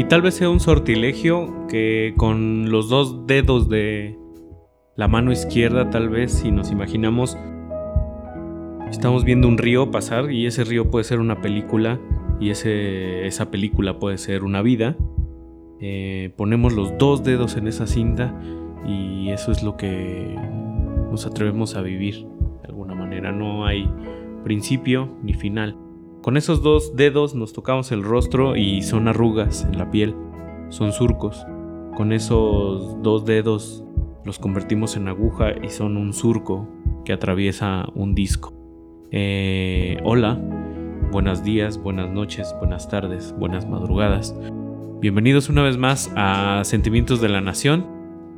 Y tal vez sea un sortilegio que con los dos dedos de la mano izquierda, tal vez, si nos imaginamos, estamos viendo un río pasar y ese río puede ser una película y ese, esa película puede ser una vida. Eh, ponemos los dos dedos en esa cinta y eso es lo que nos atrevemos a vivir de alguna manera. No hay principio ni final. Con esos dos dedos nos tocamos el rostro y son arrugas en la piel, son surcos. Con esos dos dedos los convertimos en aguja y son un surco que atraviesa un disco. Eh, hola, buenos días, buenas noches, buenas tardes, buenas madrugadas. Bienvenidos una vez más a Sentimientos de la Nación.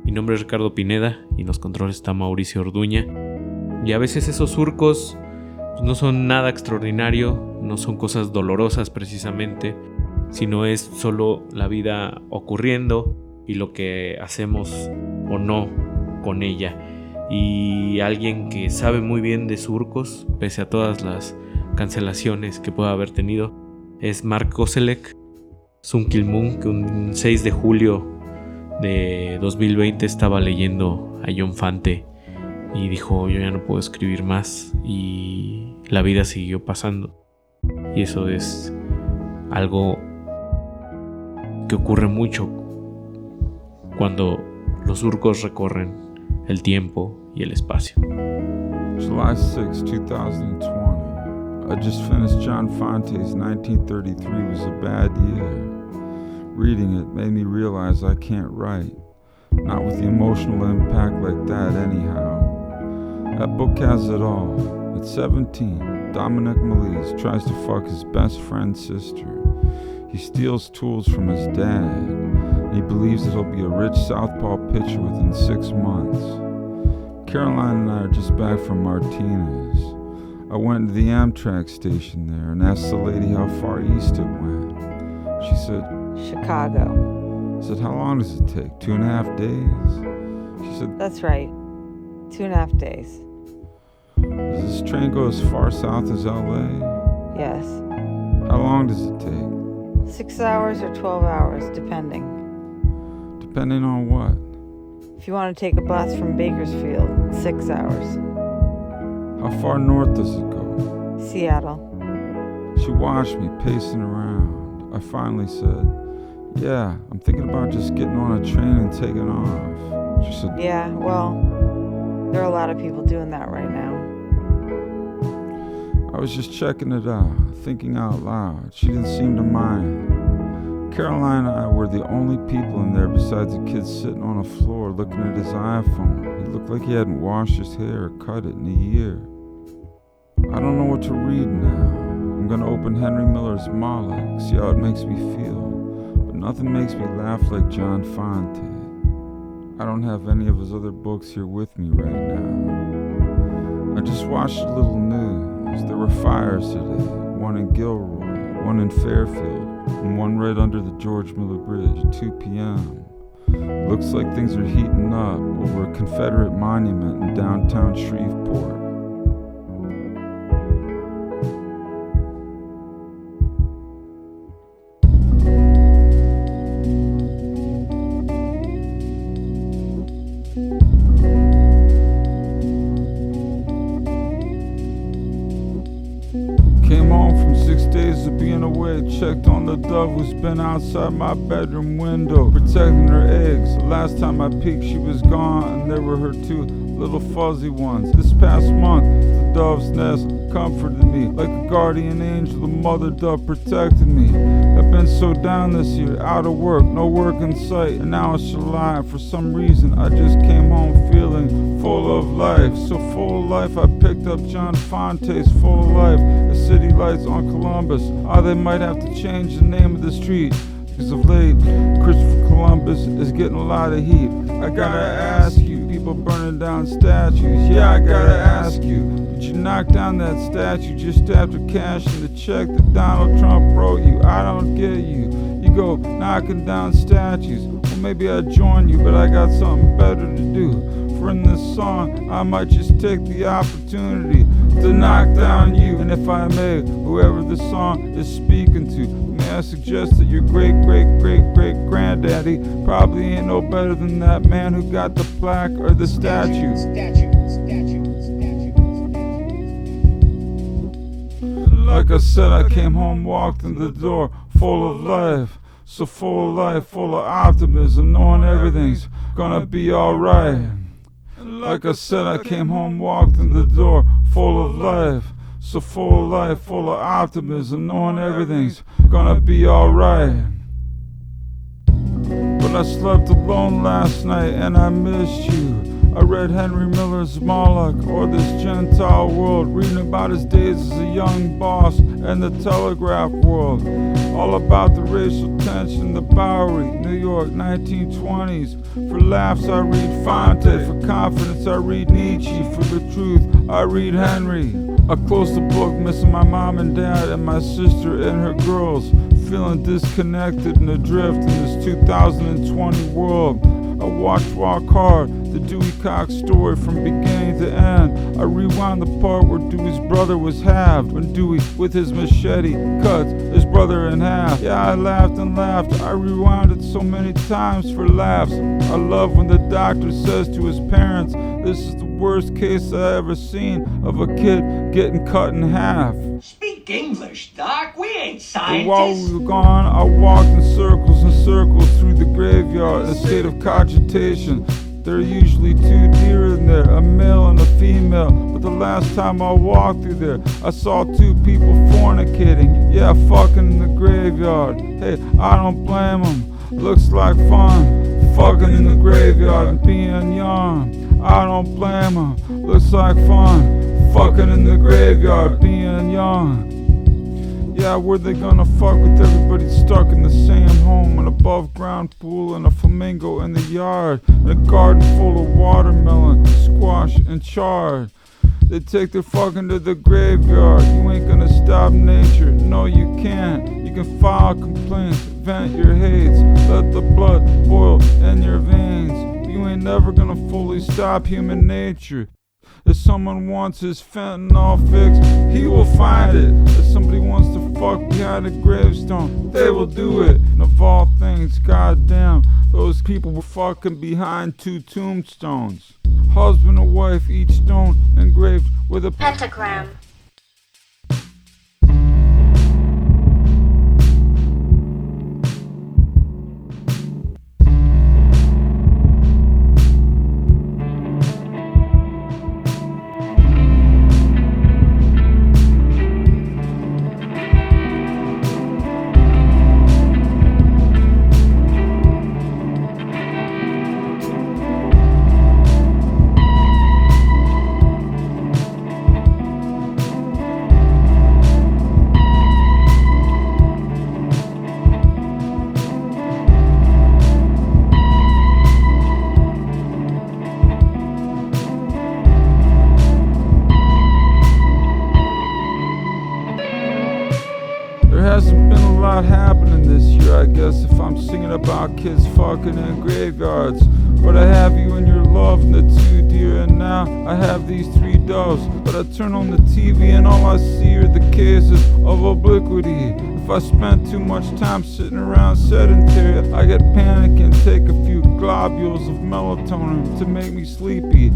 Mi nombre es Ricardo Pineda y en los controles está Mauricio Orduña. Y a veces esos surcos no son nada extraordinario, no son cosas dolorosas precisamente, sino es solo la vida ocurriendo y lo que hacemos o no con ella. Y alguien que sabe muy bien de surcos, pese a todas las cancelaciones que pueda haber tenido, es Mark Koselek, Sun Moon, que un 6 de julio de 2020 estaba leyendo a John Fante y dijo yo ya no puedo escribir más y la vida siguió pasando. Y eso es algo que ocurre mucho cuando los surcos recorren el tiempo y el espacio. July 6, 2020. I just finished John Fonte's 1933 was a bad year. Reading it made me realize I can't write. Not with the emotional impact like that, anyhow. That book has it all. At 17, Dominic Malise tries to fuck his best friend's sister. He steals tools from his dad. He believes that he'll be a rich southpaw pitcher within six months. Caroline and I are just back from Martinez. I went to the Amtrak station there and asked the lady how far east it went. She said, Chicago. I said, How long does it take? Two and a half days? She said, That's right. Two and a half days. Does this train go as far south as LA? Yes. How long does it take? Six hours or 12 hours, depending. Depending on what? If you want to take a bus from Bakersfield, six hours. How far north does it go? Seattle. She watched me pacing around. I finally said, Yeah, I'm thinking about just getting on a train and taking off. She said, Yeah, well, there are a lot of people doing that right now. I was just checking it out, thinking out loud. She didn't seem to mind. Caroline and I were the only people in there besides a kid sitting on a floor looking at his iPhone. He looked like he hadn't washed his hair or cut it in a year. I don't know what to read now. I'm gonna open Henry Miller's Moloch, see how it makes me feel. But nothing makes me laugh like John Fonte. I don't have any of his other books here with me right now. I just watched a little news. There were fires today, one in Gilroy, one in Fairfield, and one right under the George Miller Bridge at 2 p.m. Looks like things are heating up over a Confederate monument in downtown Shreveport. Been outside my bedroom window, protecting her eggs. The last time I peeked, she was gone, and there were her two little fuzzy ones. This past month, the dove's nest comforted me like a guardian angel. The mother dove protected me. Been so down this year, out of work, no work in sight, and now it's July. For some reason, I just came home feeling full of life. So full of life, I picked up John Fonte's Full of Life. The city lights on Columbus. Ah, they might have to change the name of the street. Because of late, Christopher Columbus is getting a lot of heat. I gotta ask you, people burning down statues. Yeah, I gotta ask you, you knock down that statue just after cashing the check that Donald Trump wrote you? I don't get you. You go knocking down statues. Well, maybe I'd join you, but I got something better to do. For in this song, I might just take the opportunity to knock down you. And if I may, whoever the song is speaking to, may I suggest that your great, great, great, great granddaddy probably ain't no better than that man who got the plaque or the statue, Like I said, I came home, walked in the door, full of life. So full of life, full of optimism, knowing everything's gonna be alright. Like I said, I came home, walked in the door, full of life. So full of life, full of optimism, knowing everything's gonna be alright. But I slept alone last night and I missed you. I read Henry Miller's Moloch or this Gentile world, reading about his days as a young boss and the telegraph world. All about the racial tension, the Bowery, New York, 1920s. For laughs, I read Fonte. For confidence, I read Nietzsche. For the truth, I read Henry. I close the book, missing my mom and dad and my sister and her girls. Feeling disconnected and adrift in this 2020 world. I watched Walk Hard, the Dewey Cox story from beginning to end. I rewound the part where Dewey's brother was halved, when Dewey, with his machete, cuts his brother in half. Yeah, I laughed and laughed. I rewound it so many times for laughs. I love when the doctor says to his parents, This is the worst case I ever seen of a kid getting cut in half. Speak English, Doc. We ain't But while we were gone, I walked in circles and circles through the graveyard in a state of cogitation. There are usually two deer in there, a male and a female. But the last time I walked through there, I saw two people fornicating. Yeah, fucking in the graveyard. Hey, I don't blame them. Looks like fun. Fucking in the graveyard and being young. I don't blame them. Looks like fun. Fucking in the graveyard, being young. Yeah, where they gonna fuck with everybody stuck in the same home? An above ground pool and a flamingo in the yard. And a garden full of watermelon, squash, and chard. They take their fucking to the graveyard. You ain't gonna stop nature. No, you can't. You can file complaints, vent your hates, let the blood boil in your veins. You ain't never gonna fully stop human nature. If someone wants his fentanyl fixed, he will find it. If somebody wants to fuck behind a gravestone, they will do it. And of all things, goddamn, those people were fucking behind two tombstones. Husband and wife, each stone engraved with a Pentagram. Lot happening this year, I guess, if I'm singing about kids fucking in graveyards. But I have you and your love and the two deer, and now I have these three doves. But I turn on the TV and all I see are the cases of obliquity. If I spend too much time sitting around sedentary, I get panic and take a few globules of melatonin to make me sleepy.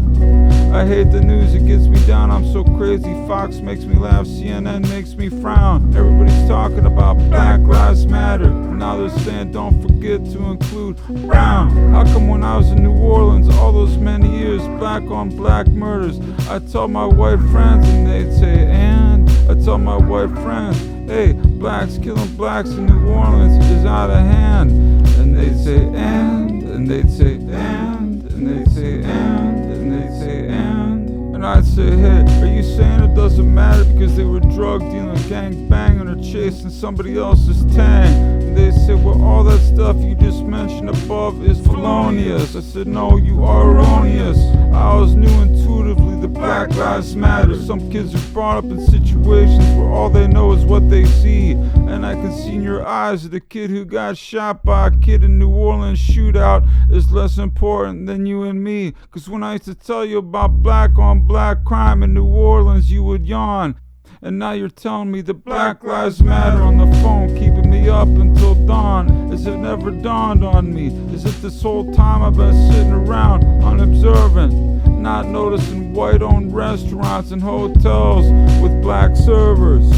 I hate the news, it gets me down. I'm so crazy. Fox makes me laugh, CNN makes me frown. Everybody's talking about Black Lives Matter. Now they're saying don't forget to include brown. How come when I was in New Orleans all those many years, black on black murders, I tell my white friends and they'd say, and I tell my white friends, hey, blacks killing blacks in New Orleans is out of hand. And they'd say, and, and they'd say, and, and they'd say, and, and they'd say, and. And I'd say, hey, are you saying it doesn't matter because they were drug dealing, gang banging, or chasing somebody else's tang? And they said, well, all that stuff you just mentioned above is felonious. I said, no, you are erroneous. I always knew intuitively that Black Lives Matter. Some kids are brought up in situations where all they know is what they see. And I can see in your eyes that the kid who got shot by a kid in New Orleans shootout is less important than you and me. Cause when I used to tell you about black on black crime in New Orleans, you would yawn. And now you're telling me that Black Lives Matter on the phone, keeping it never dawned on me, as if this whole time I've been sitting around unobservant, not noticing white owned restaurants and hotels with black servers.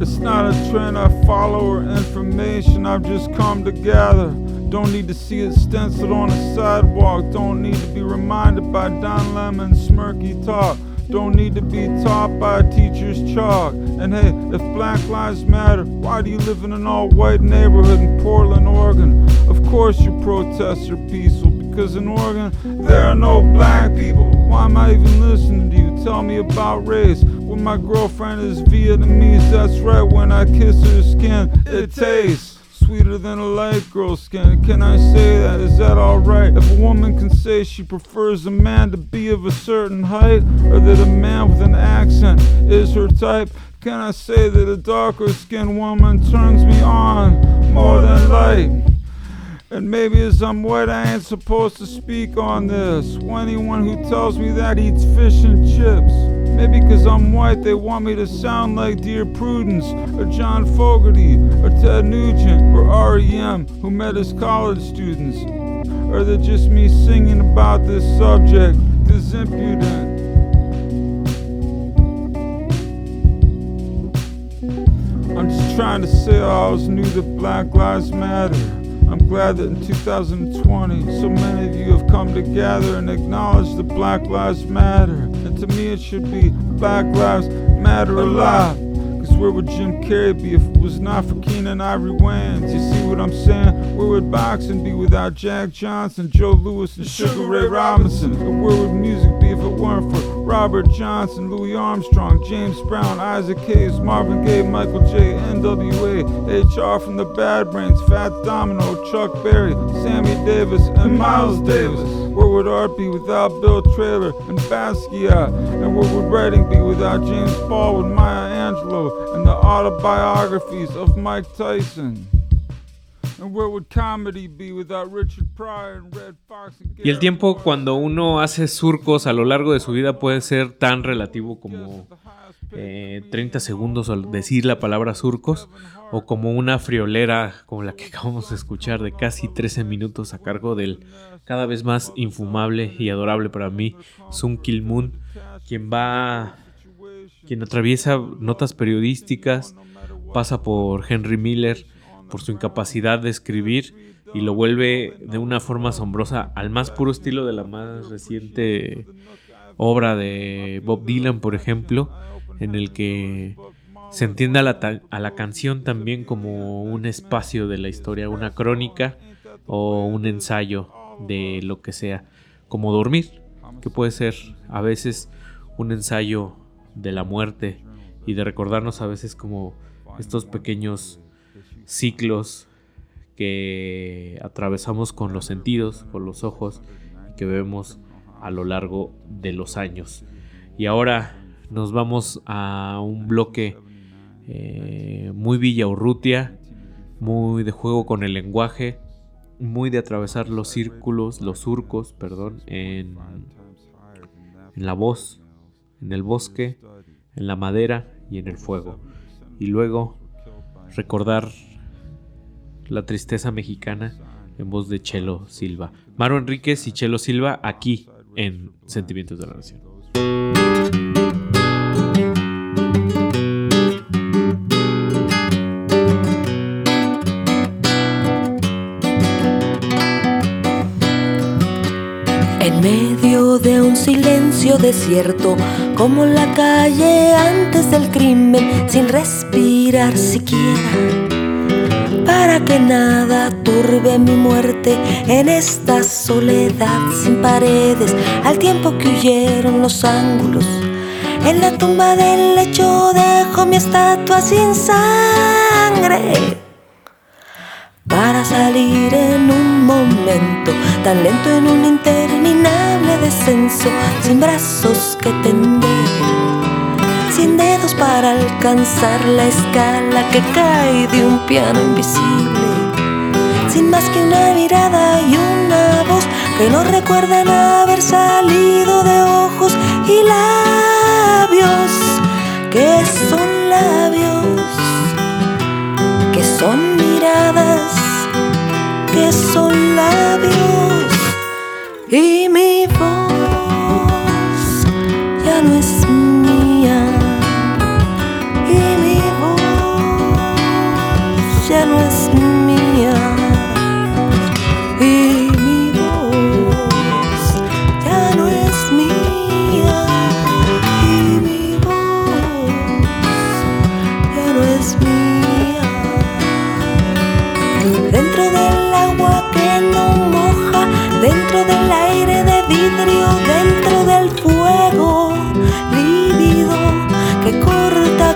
It's not a trend I follow or information I've just come to gather. Don't need to see it stenciled on a sidewalk. Don't need to be reminded by Don Lemon's smirky talk. Don't need to be taught by a teacher's chalk. And hey, if Black Lives Matter, why do you live in an all white neighborhood in Portland, Oregon? Of course, your protests are peaceful because in Oregon, there are no black people. Why am I even listening to you? Tell me about race. When my girlfriend is Vietnamese, that's right, when I kiss her skin, it tastes sweeter than a light girl's skin. Can I say that? Is that alright? If a woman can say she prefers a man to be of a certain height, or that a man with an accent is her type, can I say that a darker skinned woman turns me on more than light? And maybe as I'm white, I ain't supposed to speak on this. Anyone who tells me that eats fish and chips. Maybe because I'm white, they want me to sound like Dear Prudence, or John Fogerty, or Ted Nugent, or REM, who met as college students. Or they're just me singing about this subject, this impudent. I'm just trying to say I always knew that Black Lives Matter. I'm glad that in 2020, so many of you have come together and acknowledged that Black Lives Matter. And to me, it should be Black Lives Matter alive. Cause where would Jim Carrey be if it was not for Keenan Ivory Wayans? You see what I'm saying? Where would boxing be without Jack Johnson, Joe Lewis, and Sugar Ray Robinson? And where would music be if it weren't for Robert Johnson, Louis Armstrong, James Brown, Isaac Hayes, Marvin Gaye, Michael J, NWA, HR from the Bad Brains, Fat Domino, Chuck Berry, Sammy Davis, and Miles Davis? Where would art be without Bill Trailer and Basquiat? And where would writing be without James Baldwin, Maya Angelou, and the autobiographies of Mike Tyson? Y el tiempo cuando uno hace surcos a lo largo de su vida puede ser tan relativo como eh, 30 segundos al decir la palabra surcos o como una friolera como la que acabamos de escuchar de casi 13 minutos a cargo del cada vez más infumable y adorable para mí Sun Kill Moon quien va quien atraviesa notas periodísticas pasa por Henry Miller por su incapacidad de escribir y lo vuelve de una forma asombrosa al más puro estilo de la más reciente obra de Bob Dylan, por ejemplo, en el que se entiende a la, a la canción también como un espacio de la historia, una crónica o un ensayo de lo que sea, como dormir, que puede ser a veces un ensayo de la muerte y de recordarnos a veces como estos pequeños ciclos que atravesamos con los sentidos, con los ojos, que vemos a lo largo de los años. Y ahora nos vamos a un bloque eh, muy Villaurrutia, muy de juego con el lenguaje, muy de atravesar los círculos, los surcos, perdón, en la voz, en el bosque, en la madera y en el fuego. Y luego recordar la tristeza mexicana en voz de Chelo Silva. Maro Enríquez y Chelo Silva aquí en Sentimientos de la Nación. En medio de un silencio desierto, como la calle antes del crimen, sin respirar siquiera, para que nada turbe mi muerte en esta soledad sin paredes, al tiempo que huyeron los ángulos. En la tumba del lecho dejo mi estatua sin sangre para salir en un momento tan lento en un interminable descenso, sin brazos que tender, sin dedos para alcanzar la escala que cae de un piano invisible. Sin más que una mirada y una voz que nos recuerdan haber salido de ojos y labios que son labios.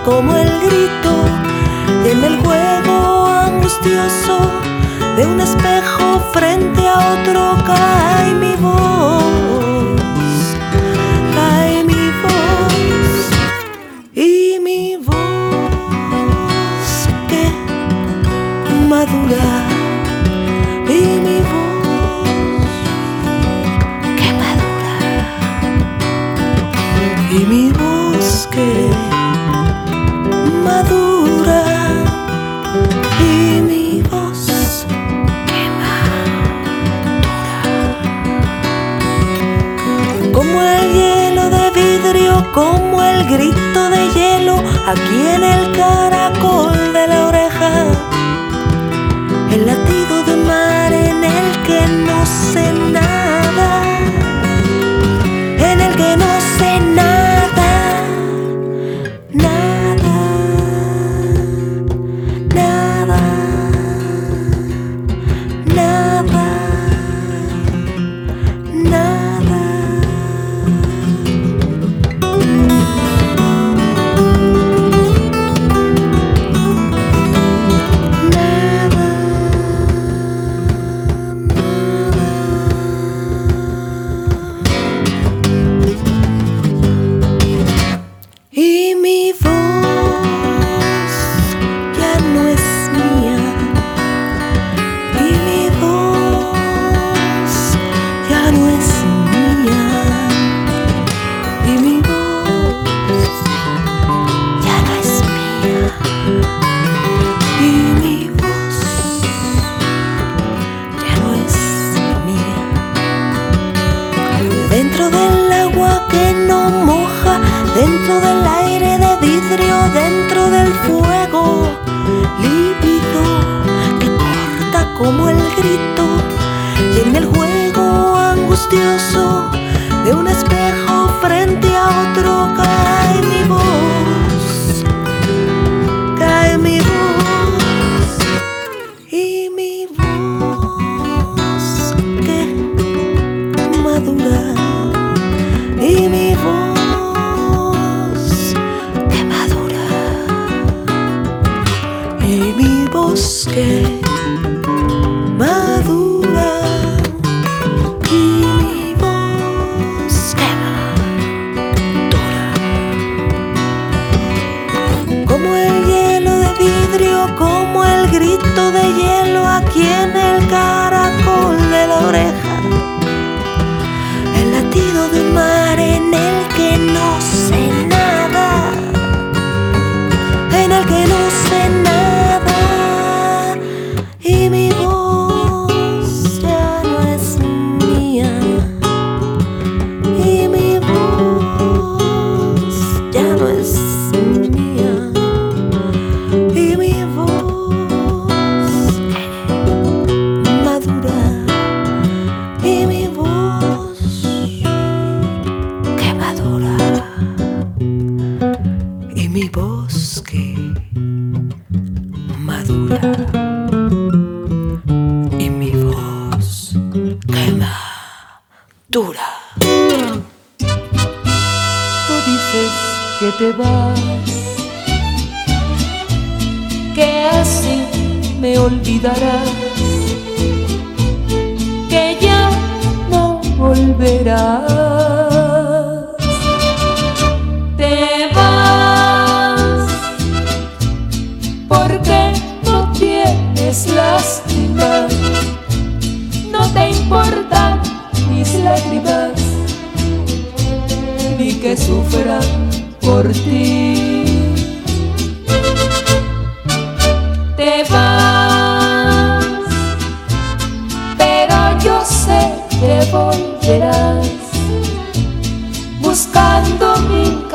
como el grito en el juego angustioso de un espejo frente a otro cae aquí en el caracol de la oreja, el latido de mar en el que no se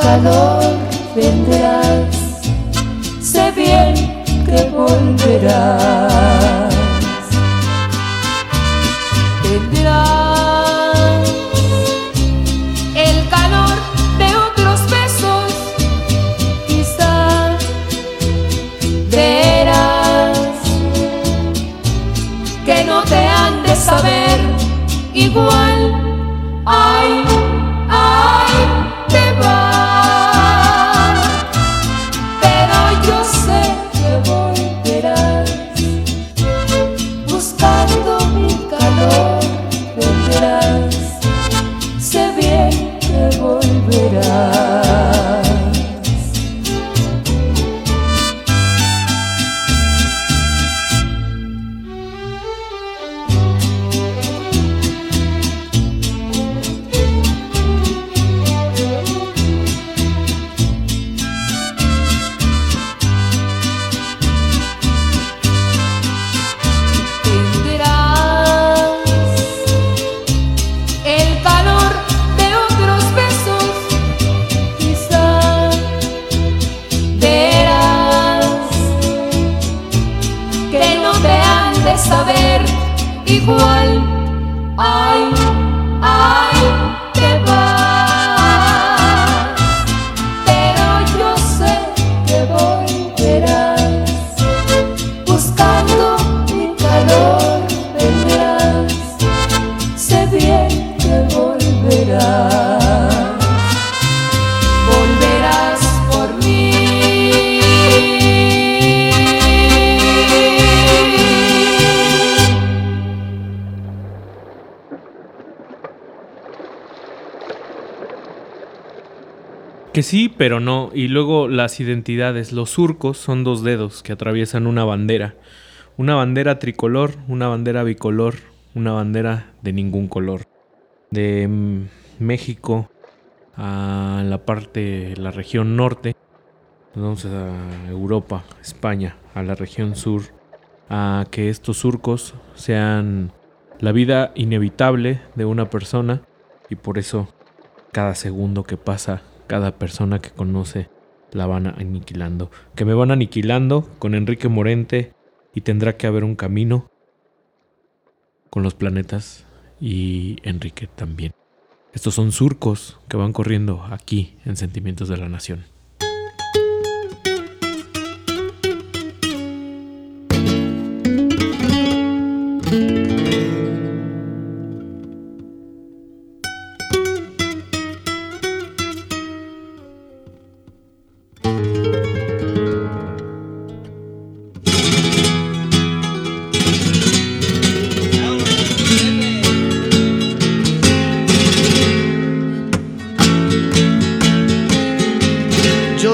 calor vendrás, sé bien que volverás. Sí, pero no. Y luego las identidades. Los surcos son dos dedos que atraviesan una bandera. Una bandera tricolor, una bandera bicolor, una bandera de ningún color. De mm, México a la parte, la región norte. Nos vamos a Europa, España, a la región sur. A que estos surcos sean la vida inevitable de una persona. Y por eso cada segundo que pasa, cada persona que conoce, la van aniquilando. Que me van aniquilando con Enrique Morente y tendrá que haber un camino con los planetas y Enrique también. Estos son surcos que van corriendo aquí en Sentimientos de la Nación.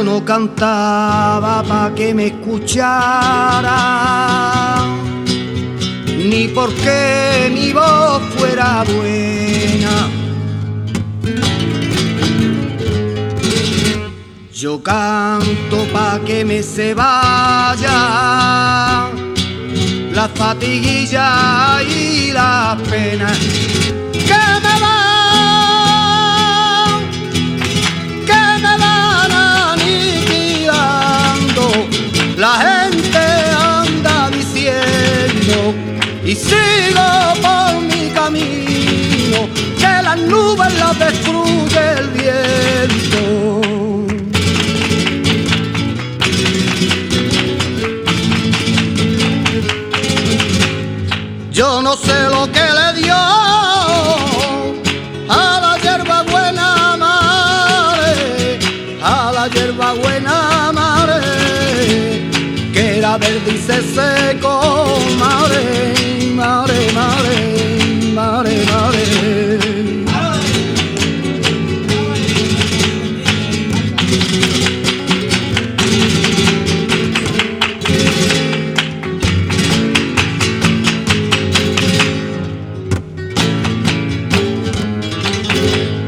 No cantaba pa' que me escuchara, ni porque mi voz fuera buena. Yo canto pa' que me se vaya la fatiguilla y la pena y sigo por mi camino que las nubes las destruye el viento. Yo no sé lo que le dio era verde y se secó, madre, madre, madre, madre,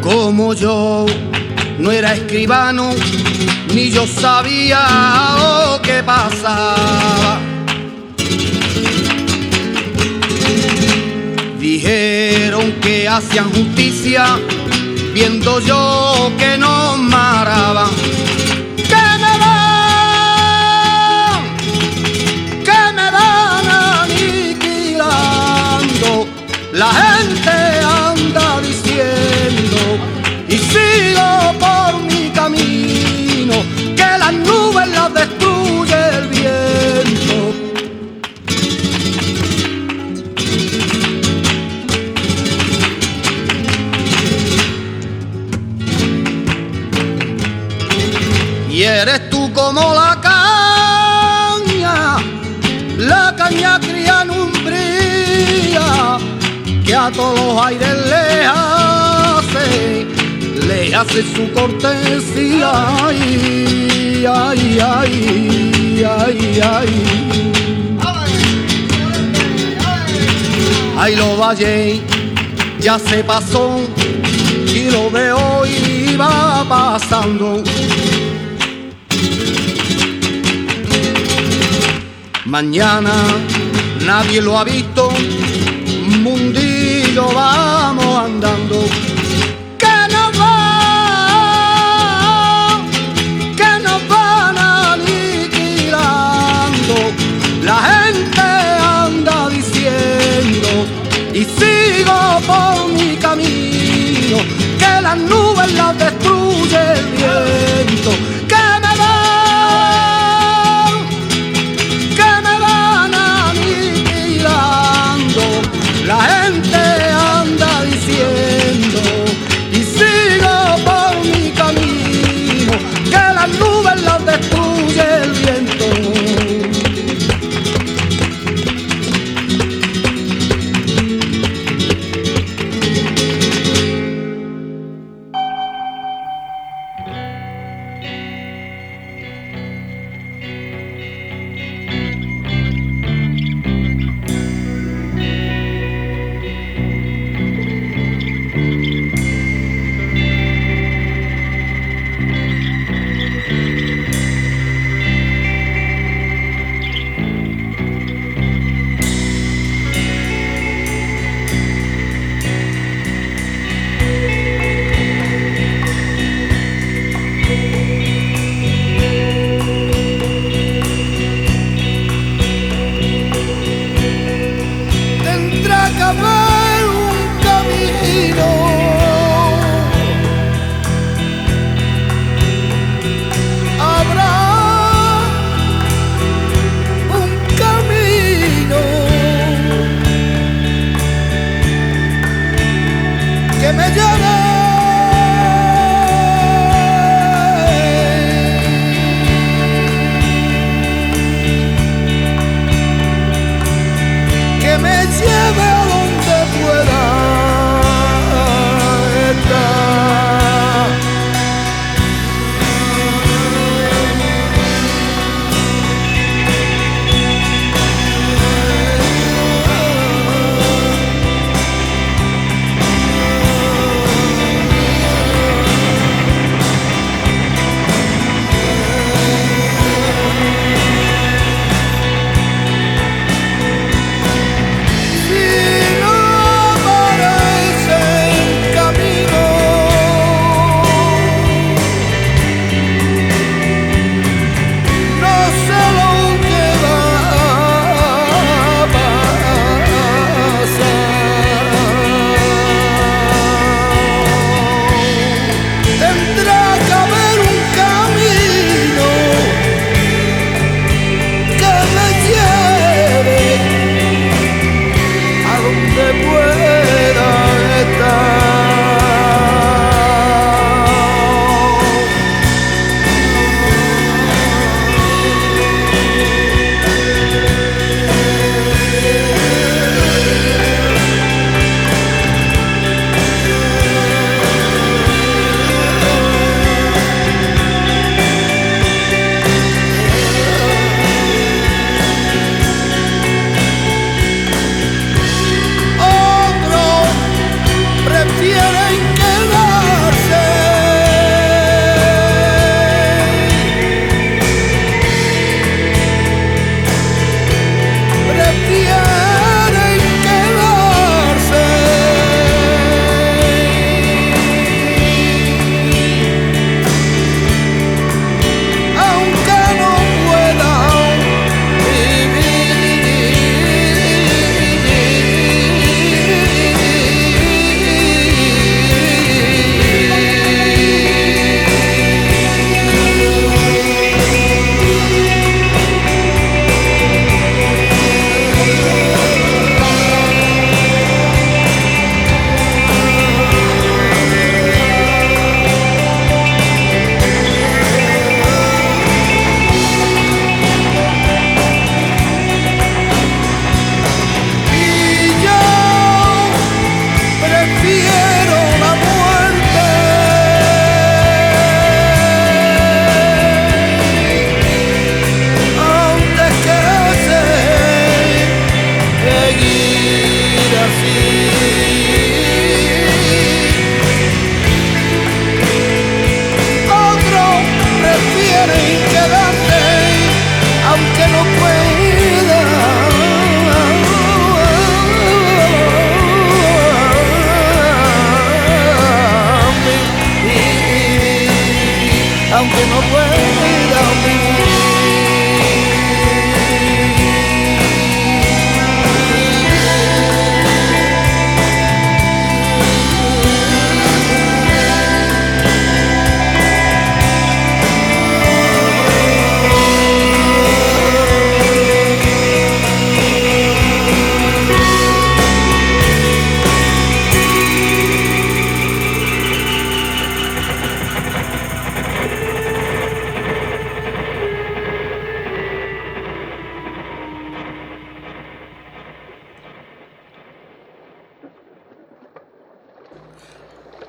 como yo no era escribano, ni yo sabía lo que pasaba. Dijeron que hacían justicia, viendo yo que nos maraban. Las destruye el viento. Y eres tú como la caña, la caña cría umbría, que a todos los aires le hace, le hace su cortesía. Ay, ay, ay, ay, ay. Ay, lo valle ya se pasó y lo veo y va pasando. Mañana nadie lo ha visto, mundillo vamos andando. Las nubes las destruye el viento.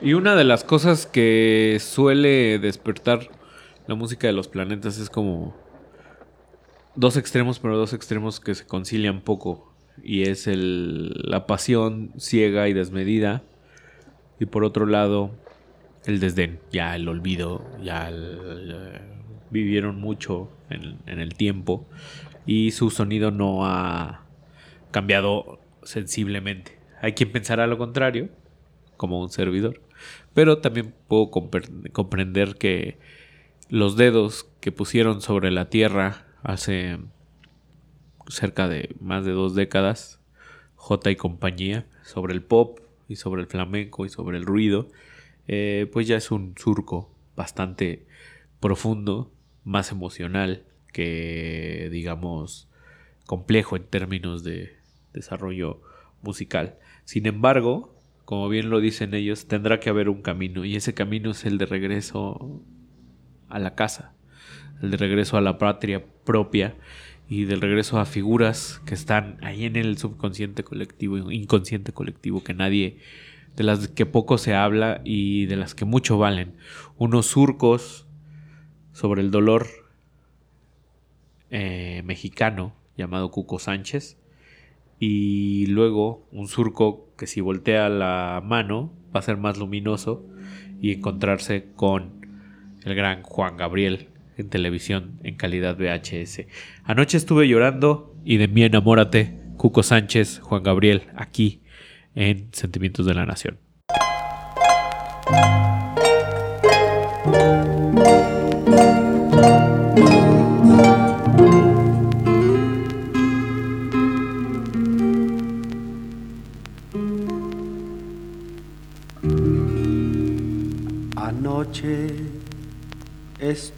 Y una de las cosas que suele despertar la música de los planetas es como dos extremos, pero dos extremos que se concilian poco. Y es el, la pasión ciega y desmedida. Y por otro lado, el desdén, ya el olvido, ya el- eh, vivieron mucho en, en el tiempo. Y su sonido no ha cambiado sensiblemente. Hay quien pensará lo contrario, como un servidor. Pero también puedo compre- comprender que los dedos que pusieron sobre la tierra hace cerca de más de dos décadas, J y compañía, sobre el pop y sobre el flamenco y sobre el ruido, eh, pues ya es un surco bastante profundo, más emocional que, digamos, complejo en términos de desarrollo musical. Sin embargo, como bien lo dicen ellos, tendrá que haber un camino y ese camino es el de regreso a la casa, el de regreso a la patria propia y del regreso a figuras que están ahí en el subconsciente colectivo, inconsciente colectivo, que nadie, de las que poco se habla y de las que mucho valen. Unos surcos sobre el dolor eh, mexicano llamado Cuco Sánchez y luego un surco que si voltea la mano va a ser más luminoso y encontrarse con el gran Juan Gabriel en televisión en calidad VHS. Anoche estuve llorando y de mí enamórate, Cuco Sánchez, Juan Gabriel, aquí en Sentimientos de la Nación.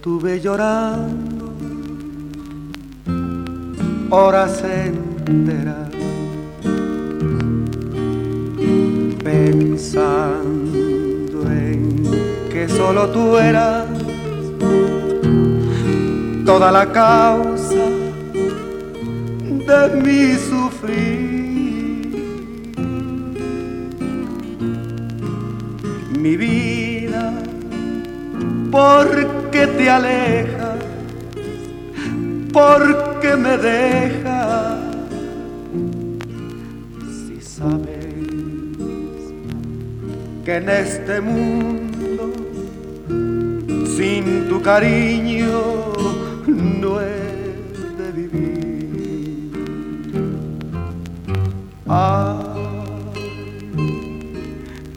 Estuve llorando horas enteras pensando en que solo tú eras toda la causa de mi sufrir. Mi vida, porque te alejas, porque me dejas, si sabes que en este mundo sin tu cariño no he de vivir. Ay,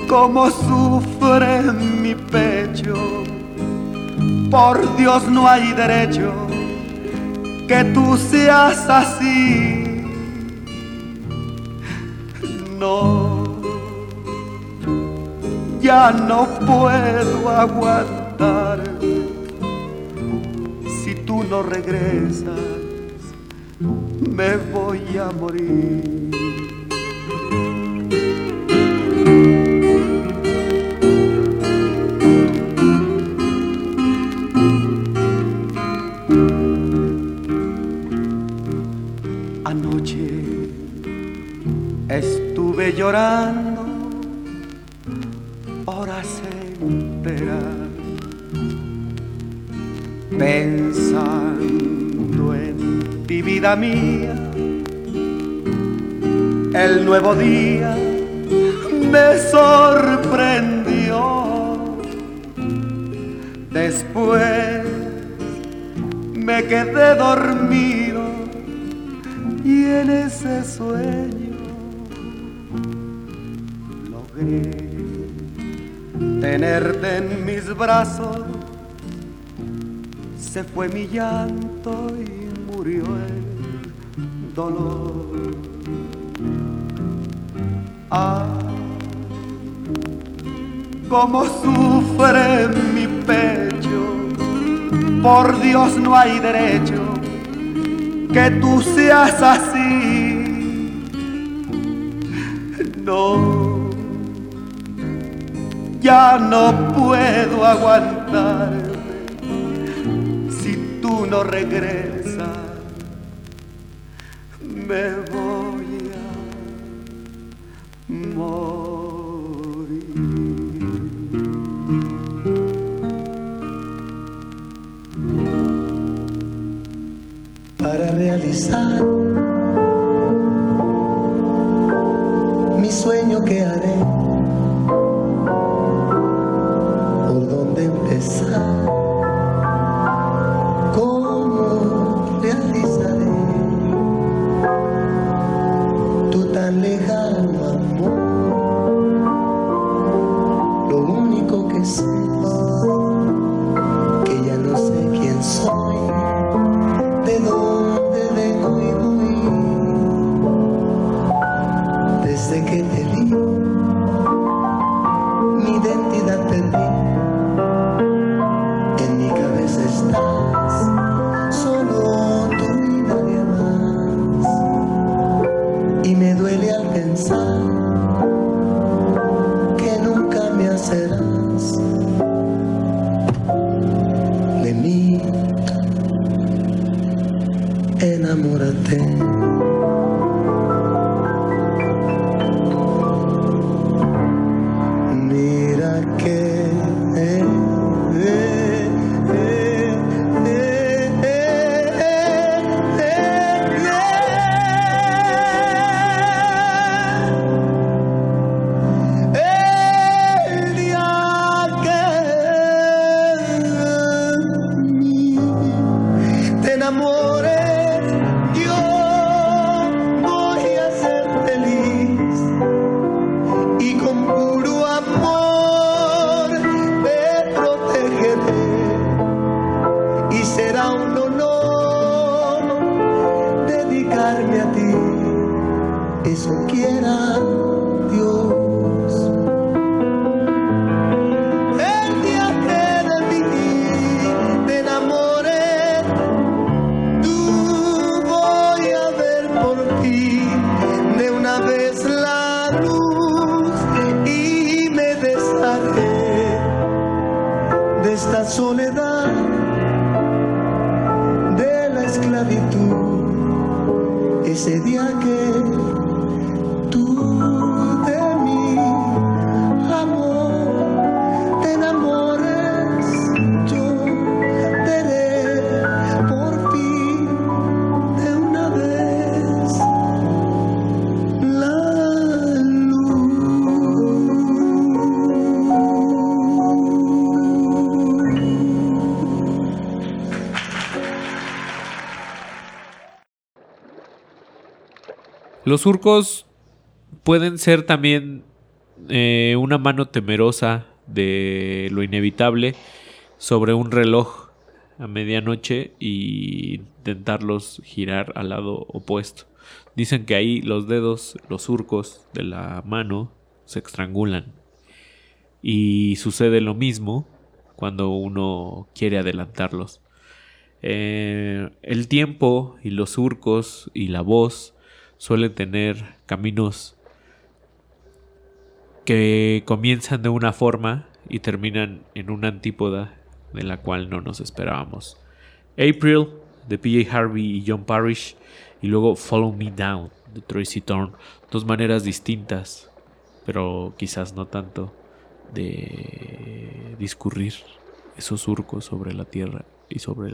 cómo sufre mi pecho, por Dios no hay derecho que tú seas así. No, ya no puedo aguantar. Si tú no regresas, me voy a morir. Estuve llorando horas enteras pensando en ti, vida mía. El nuevo día me sorprendió después me quedé dormido y en ese sueño tenerte en mis brazos. Se fue mi llanto y murió el dolor. Ah, cómo sufre mi pecho. Por Dios no hay derecho que tú seas así. No, ya no puedo aguantarme si tú no regresas. Me voy a morir. para realizar mi sueño que. Los surcos pueden ser también eh, una mano temerosa de lo inevitable sobre un reloj a medianoche y intentarlos girar al lado opuesto. Dicen que ahí los dedos, los surcos de la mano se estrangulan. Y sucede lo mismo cuando uno quiere adelantarlos. Eh, el tiempo y los surcos y la voz suelen tener caminos que comienzan de una forma y terminan en una antípoda de la cual no nos esperábamos. April de PJ Harvey y John Parrish y luego Follow Me Down de Tracy Thorn. Dos maneras distintas, pero quizás no tanto, de discurrir esos surcos sobre la tierra y sobre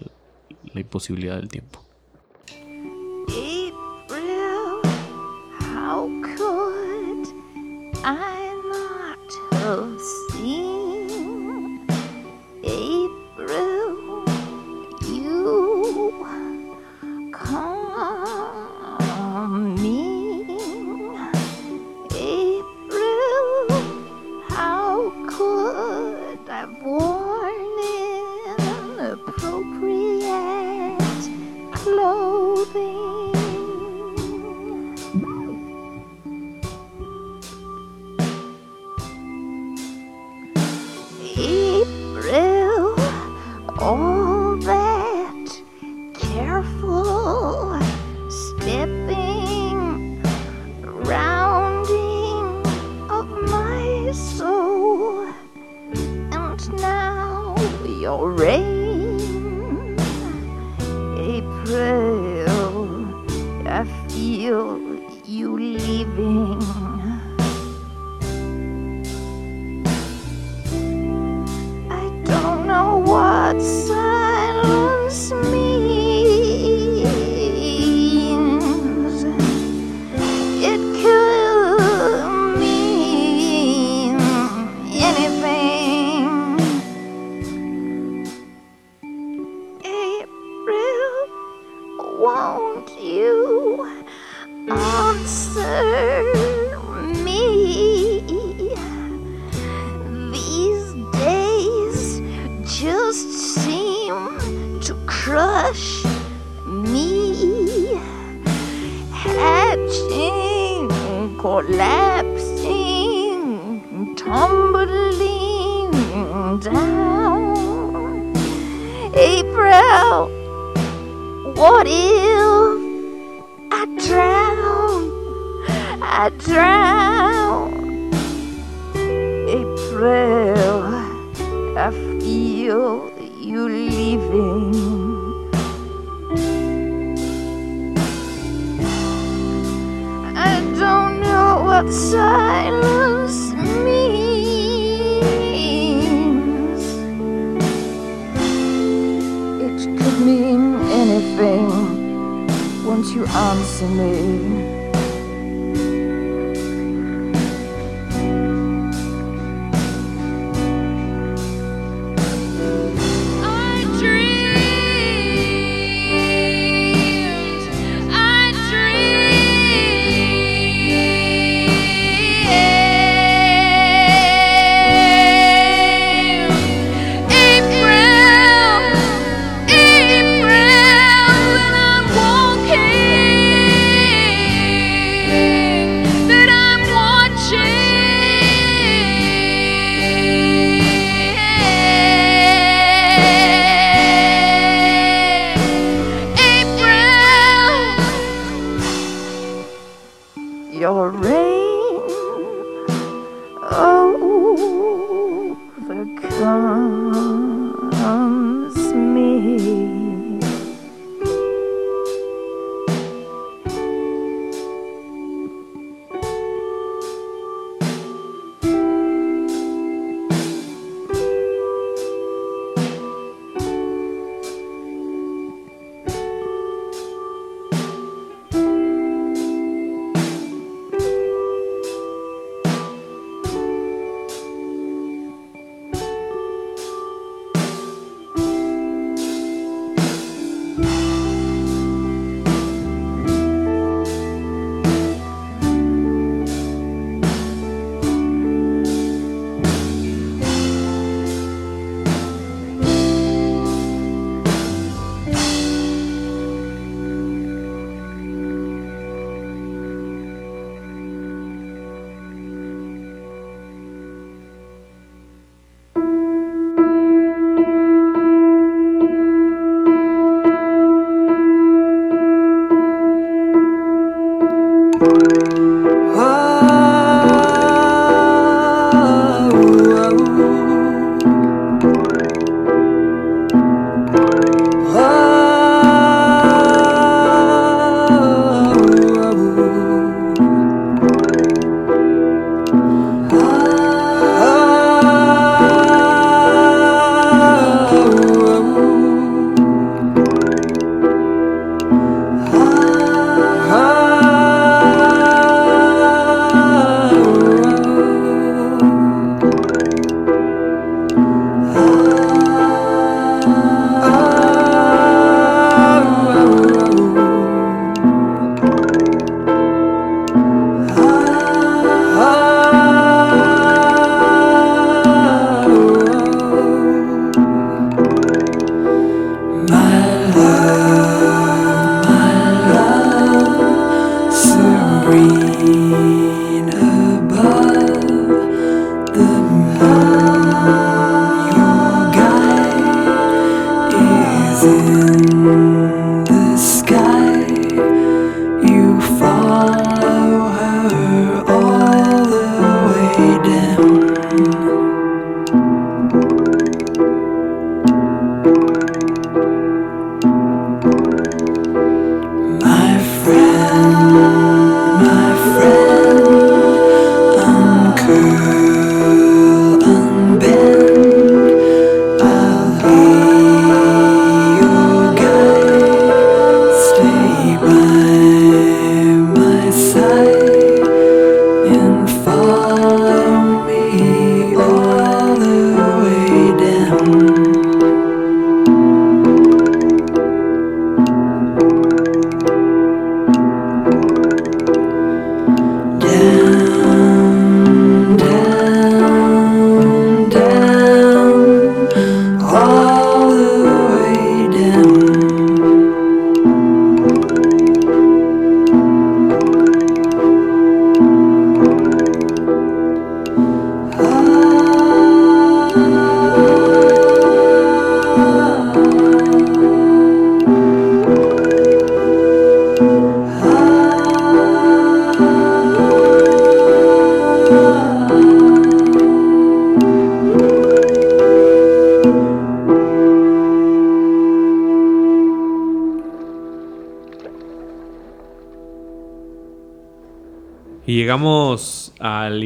la imposibilidad del tiempo. I All right.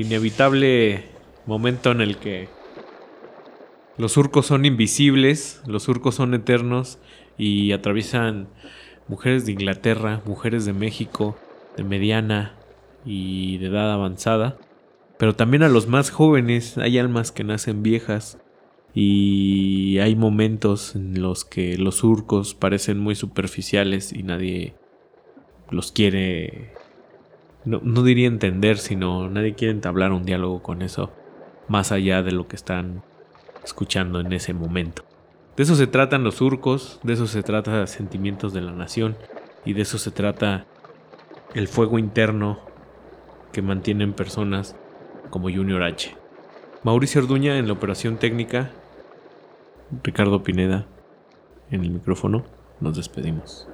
Inevitable momento en el que los surcos son invisibles, los surcos son eternos y atraviesan mujeres de Inglaterra, mujeres de México, de mediana y de edad avanzada. Pero también a los más jóvenes, hay almas que nacen viejas y hay momentos en los que los surcos parecen muy superficiales y nadie los quiere, no, diría entender, sino nadie quiere entablar un diálogo con eso, más allá de lo que están escuchando en ese momento. De eso se tratan los surcos, de eso se trata Sentimientos de la Nación y de eso se trata el fuego interno que mantienen personas como Junior H. Mauricio Orduña en la operación técnica, Ricardo Pineda en el micrófono, nos despedimos.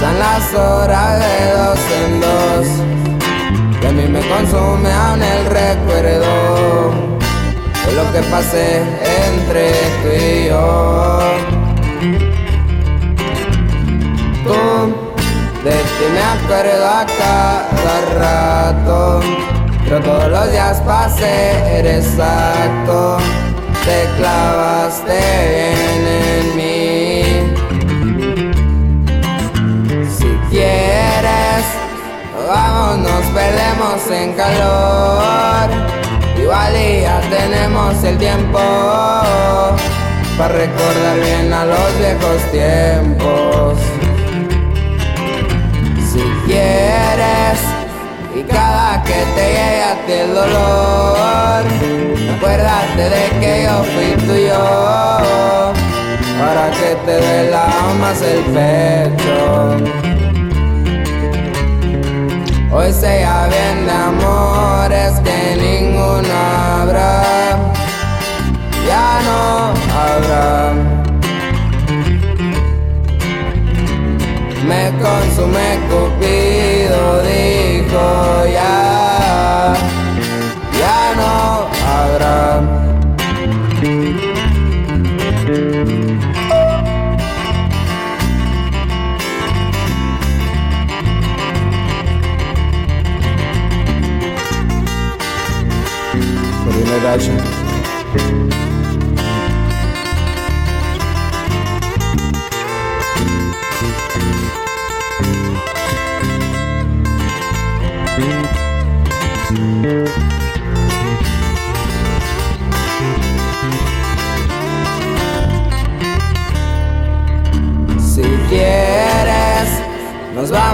Pasan las horas de dos en dos Y a mí me consume aún el recuerdo De lo que pasé entre tú y yo. Tú, de ti me acuerdo a cada rato Pero todos los días pasé, eres exacto Te clavaste bien en calor. Igual tenemos el tiempo para recordar bien a los viejos tiempos. Si quieres, y cada que te llegue a ti el dolor, acuérdate de que yo fui tuyo. Para que te duela más el pecho. Hoy se ya bien de amores que ninguno habrá, ya no habrá. Me consume Cupido, dijo ya, ya no habrá.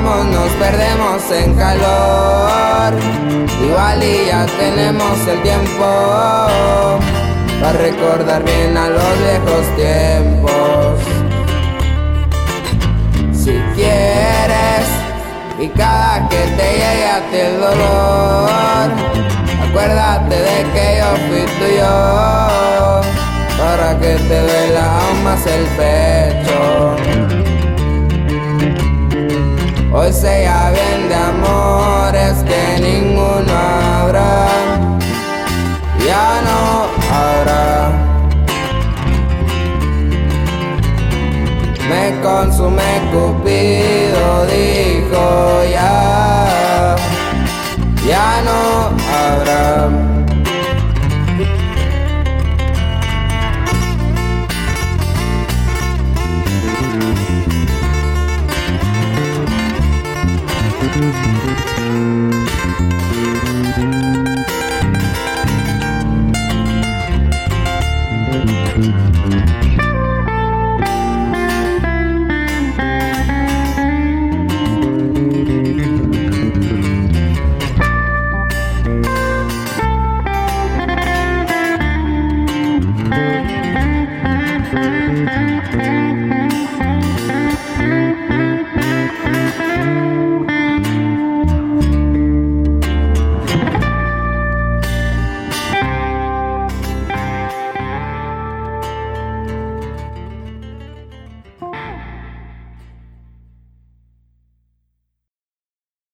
Nos perdemos en calor. Igual y ya tenemos el tiempo para recordar bien a los viejos tiempos. Si quieres, y cada que te llegue a ti el dolor, acuérdate de que yo fui tuyo para que te duela aún más el pecho. Hoy se ya bien de amores que ninguno habrá, ya no habrá. Me consume Cupido, dijo ya, ya no habrá.